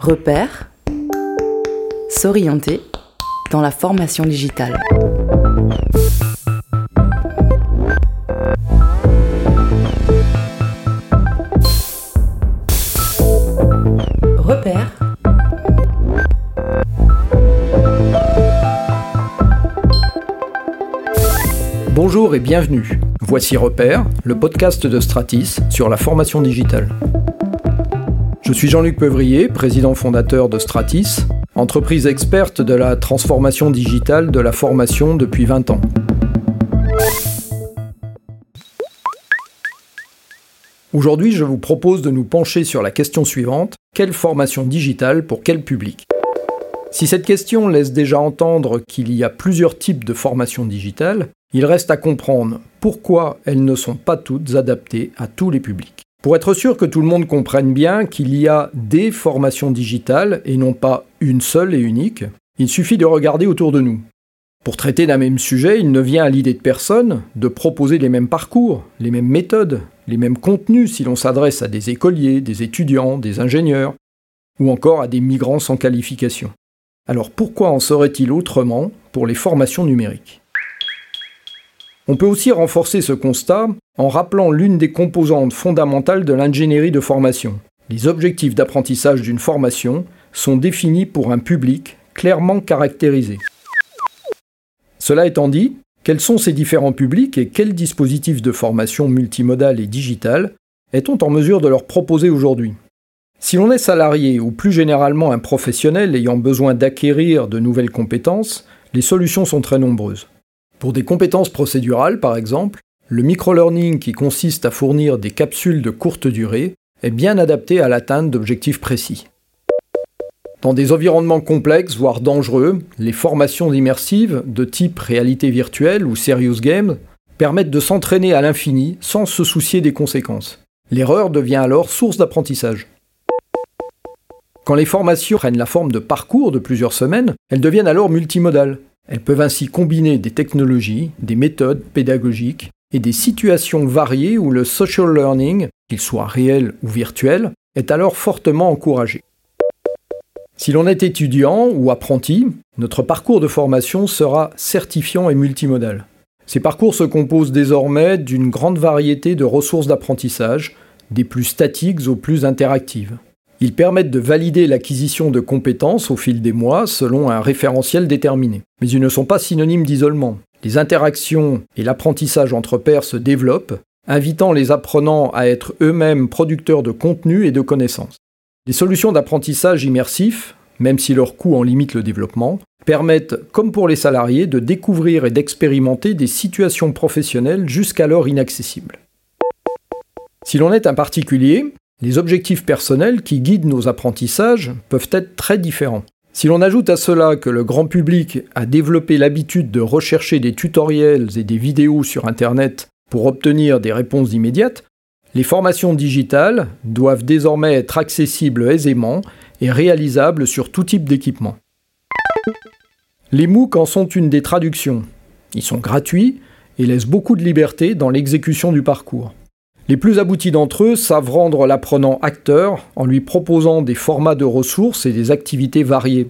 Repère, s'orienter dans la formation digitale. Repère. Bonjour et bienvenue. Voici Repère, le podcast de Stratis sur la formation digitale. Je suis Jean-Luc Peuvrier, président fondateur de Stratis, entreprise experte de la transformation digitale de la formation depuis 20 ans. Aujourd'hui, je vous propose de nous pencher sur la question suivante quelle formation digitale pour quel public? Si cette question laisse déjà entendre qu'il y a plusieurs types de formations digitales, il reste à comprendre pourquoi elles ne sont pas toutes adaptées à tous les publics. Pour être sûr que tout le monde comprenne bien qu'il y a des formations digitales et non pas une seule et unique, il suffit de regarder autour de nous. Pour traiter d'un même sujet, il ne vient à l'idée de personne de proposer les mêmes parcours, les mêmes méthodes, les mêmes contenus si l'on s'adresse à des écoliers, des étudiants, des ingénieurs, ou encore à des migrants sans qualification. Alors pourquoi en serait-il autrement pour les formations numériques? On peut aussi renforcer ce constat en rappelant l'une des composantes fondamentales de l'ingénierie de formation. Les objectifs d'apprentissage d'une formation sont définis pour un public clairement caractérisé. Cela étant dit, quels sont ces différents publics et quels dispositifs de formation multimodale et digitale est-on en mesure de leur proposer aujourd'hui? Si l'on est salarié ou plus généralement un professionnel ayant besoin d'acquérir de nouvelles compétences, les solutions sont très nombreuses. Pour des compétences procédurales, par exemple, le microlearning qui consiste à fournir des capsules de courte durée est bien adapté à l'atteinte d'objectifs précis. Dans des environnements complexes, voire dangereux, les formations immersives de type réalité virtuelle ou serious game permettent de s'entraîner à l'infini sans se soucier des conséquences. L'erreur devient alors source d'apprentissage. Quand les formations prennent la forme de parcours de plusieurs semaines, elles deviennent alors multimodales. Elles peuvent ainsi combiner des technologies, des méthodes pédagogiques et des situations variées où le social learning, qu'il soit réel ou virtuel, est alors fortement encouragé. Si l'on est étudiant ou apprenti, notre parcours de formation sera certifiant et multimodal. Ces parcours se composent désormais d'une grande variété de ressources d'apprentissage, des plus statiques aux plus interactives. Ils permettent de valider l'acquisition de compétences au fil des mois selon un référentiel déterminé. Mais ils ne sont pas synonymes d'isolement. Les interactions et l'apprentissage entre pairs se développent, invitant les apprenants à être eux-mêmes producteurs de contenu et de connaissances. Les solutions d'apprentissage immersif, même si leur coût en limite le développement, permettent, comme pour les salariés, de découvrir et d'expérimenter des situations professionnelles jusqu'alors inaccessibles. Si l'on est un particulier, les objectifs personnels qui guident nos apprentissages peuvent être très différents. Si l'on ajoute à cela que le grand public a développé l'habitude de rechercher des tutoriels et des vidéos sur Internet pour obtenir des réponses immédiates, les formations digitales doivent désormais être accessibles aisément et réalisables sur tout type d'équipement. Les MOOC en sont une des traductions. Ils sont gratuits et laissent beaucoup de liberté dans l'exécution du parcours. Les plus aboutis d'entre eux savent rendre l'apprenant acteur en lui proposant des formats de ressources et des activités variées.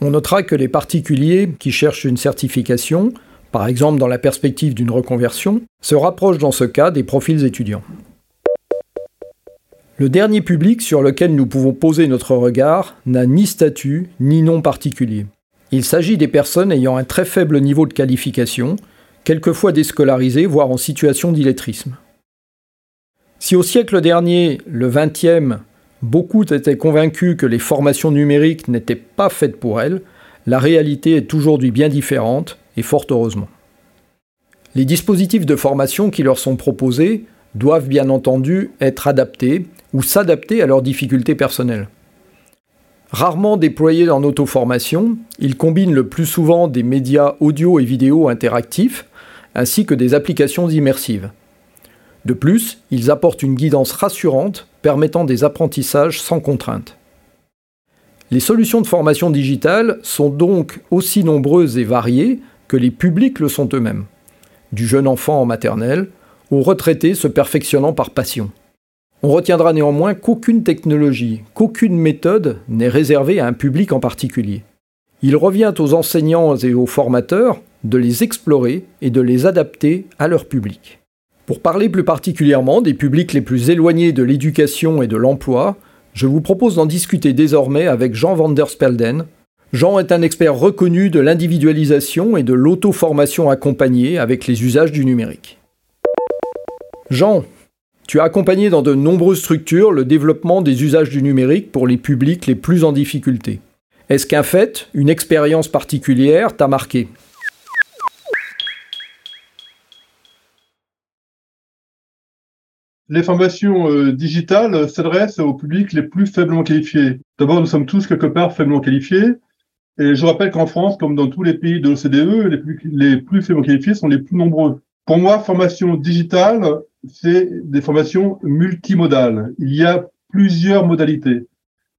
On notera que les particuliers qui cherchent une certification, par exemple dans la perspective d'une reconversion, se rapprochent dans ce cas des profils étudiants. Le dernier public sur lequel nous pouvons poser notre regard n'a ni statut ni nom particulier. Il s'agit des personnes ayant un très faible niveau de qualification, quelquefois déscolarisées, voire en situation d'illettrisme. Si au siècle dernier, le XXe, beaucoup étaient convaincus que les formations numériques n'étaient pas faites pour elles, la réalité est aujourd'hui bien différente, et fort heureusement. Les dispositifs de formation qui leur sont proposés doivent bien entendu être adaptés ou s'adapter à leurs difficultés personnelles. Rarement déployés en auto-formation, ils combinent le plus souvent des médias audio et vidéo interactifs, ainsi que des applications immersives. De plus, ils apportent une guidance rassurante permettant des apprentissages sans contrainte. Les solutions de formation digitale sont donc aussi nombreuses et variées que les publics le sont eux-mêmes, du jeune enfant en maternelle au retraité se perfectionnant par passion. On retiendra néanmoins qu'aucune technologie, qu'aucune méthode n'est réservée à un public en particulier. Il revient aux enseignants et aux formateurs de les explorer et de les adapter à leur public. Pour parler plus particulièrement des publics les plus éloignés de l'éducation et de l'emploi, je vous propose d'en discuter désormais avec Jean van der Spelden. Jean est un expert reconnu de l'individualisation et de l'auto-formation accompagnée avec les usages du numérique. Jean, tu as accompagné dans de nombreuses structures le développement des usages du numérique pour les publics les plus en difficulté. Est-ce qu'un fait, une expérience particulière t'a marqué? Les formations euh, digitales s'adressent aux publics les plus faiblement qualifiés. D'abord, nous sommes tous quelque part faiblement qualifiés. Et je rappelle qu'en France, comme dans tous les pays de l'OCDE, les plus, faiblement qualifiés sont les plus nombreux. Pour moi, formation digitale, c'est des formations multimodales. Il y a plusieurs modalités.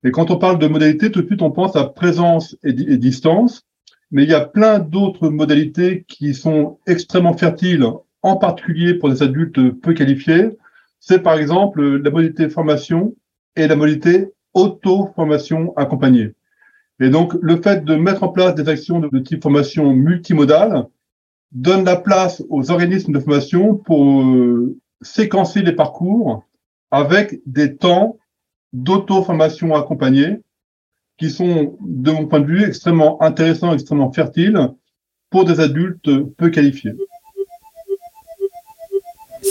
Et quand on parle de modalités, tout de suite, on pense à présence et distance. Mais il y a plein d'autres modalités qui sont extrêmement fertiles, en particulier pour des adultes peu qualifiés, c'est par exemple la modalité formation et la modalité auto-formation accompagnée. Et donc, le fait de mettre en place des actions de, type formation multimodale donne la place aux organismes de formation pour euh, séquencer les parcours avec des temps d'auto-formation accompagnée qui sont, de mon point de vue, extrêmement intéressants, extrêmement fertiles pour des adultes peu qualifiés.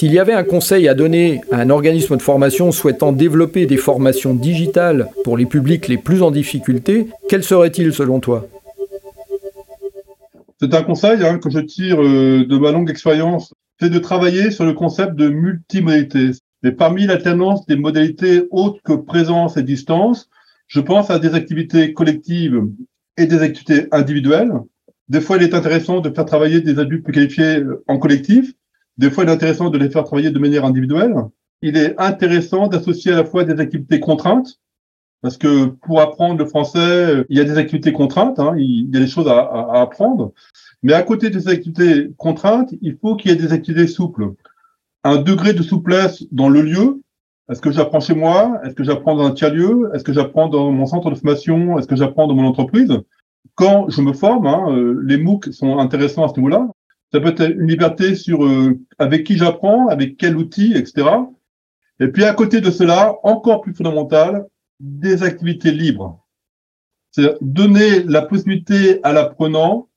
S'il y avait un conseil à donner à un organisme de formation souhaitant développer des formations digitales pour les publics les plus en difficulté, quel serait-il selon toi? C'est un conseil hein, que je tire euh, de ma longue expérience, c'est de travailler sur le concept de multimodalité. Et parmi l'alternance des modalités autres que présence et distance, je pense à des activités collectives et des activités individuelles. Des fois, il est intéressant de faire travailler des adultes plus qualifiés euh, en collectif, des fois, il est intéressant de les faire travailler de manière individuelle. Il est intéressant d'associer à la fois des activités contraintes, parce que pour apprendre le français, il y a des activités contraintes, hein, il y a des choses à, apprendre. Mais à côté de ces activités contraintes, il faut qu'il y ait des activités souples. Un degré de souplesse dans le lieu. Est-ce que j'apprends chez moi? Est-ce que j'apprends dans un tiers-lieu? Est-ce que j'apprends dans mon centre de formation? Est-ce que j'apprends dans mon entreprise? Quand je me forme, hein, euh, les MOOC sont intéressants à ce niveau-là. Ça peut être une liberté sur euh, avec qui j'apprends, avec quel outil, etc. Et puis à côté de cela, encore plus fondamental, des activités libres. C'est donner la possibilité à l'apprenant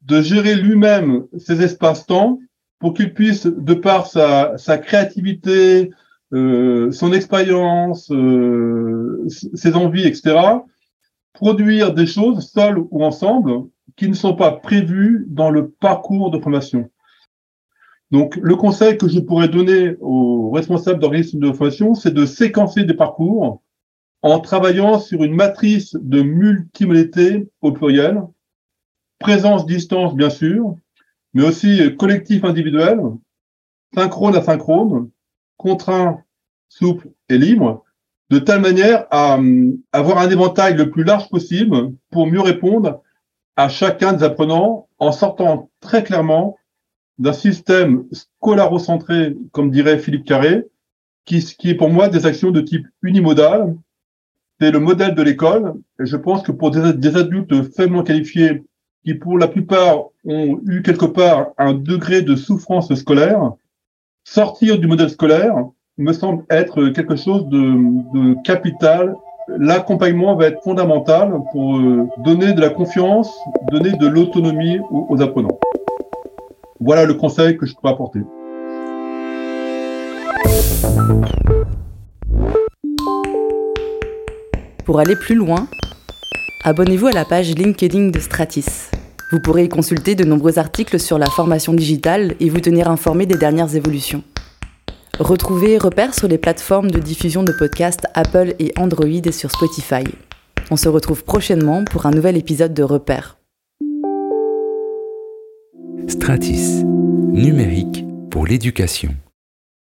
de gérer lui-même ses espaces-temps pour qu'il puisse, de par sa, sa créativité, euh, son expérience, euh, ses envies, etc., produire des choses seul ou ensemble qui ne sont pas prévus dans le parcours de formation. Donc, le conseil que je pourrais donner aux responsables d'organismes de formation, c'est de séquencer des parcours en travaillant sur une matrice de multimodalité au pluriel, présence, distance, bien sûr, mais aussi collectif individuel, synchrone asynchrone, contraint, souple et libre, de telle manière à euh, avoir un éventail le plus large possible pour mieux répondre à chacun des apprenants en sortant très clairement d'un système scolarocentré, comme dirait Philippe Carré, qui, qui est pour moi des actions de type unimodal. C'est le modèle de l'école. Et je pense que pour des, des, adultes faiblement qualifiés, qui pour la plupart ont eu quelque part un degré de souffrance scolaire, sortir du modèle scolaire me semble être quelque chose de, de capital l'accompagnement va être fondamental pour euh, donner de la confiance, donner de l'autonomie aux, apprenants. Voilà le conseil que je peux apporter. Pour aller plus loin, abonnez-vous à la page LinkedIn de Stratis. Vous pourrez y consulter de nombreux articles sur la formation digitale et vous tenir informé des dernières évolutions. Retrouvez Repère sur les plateformes de diffusion de podcasts Apple et Android et sur Spotify. On se retrouve prochainement pour un nouvel épisode de Repère. Stratis, numérique pour l'éducation.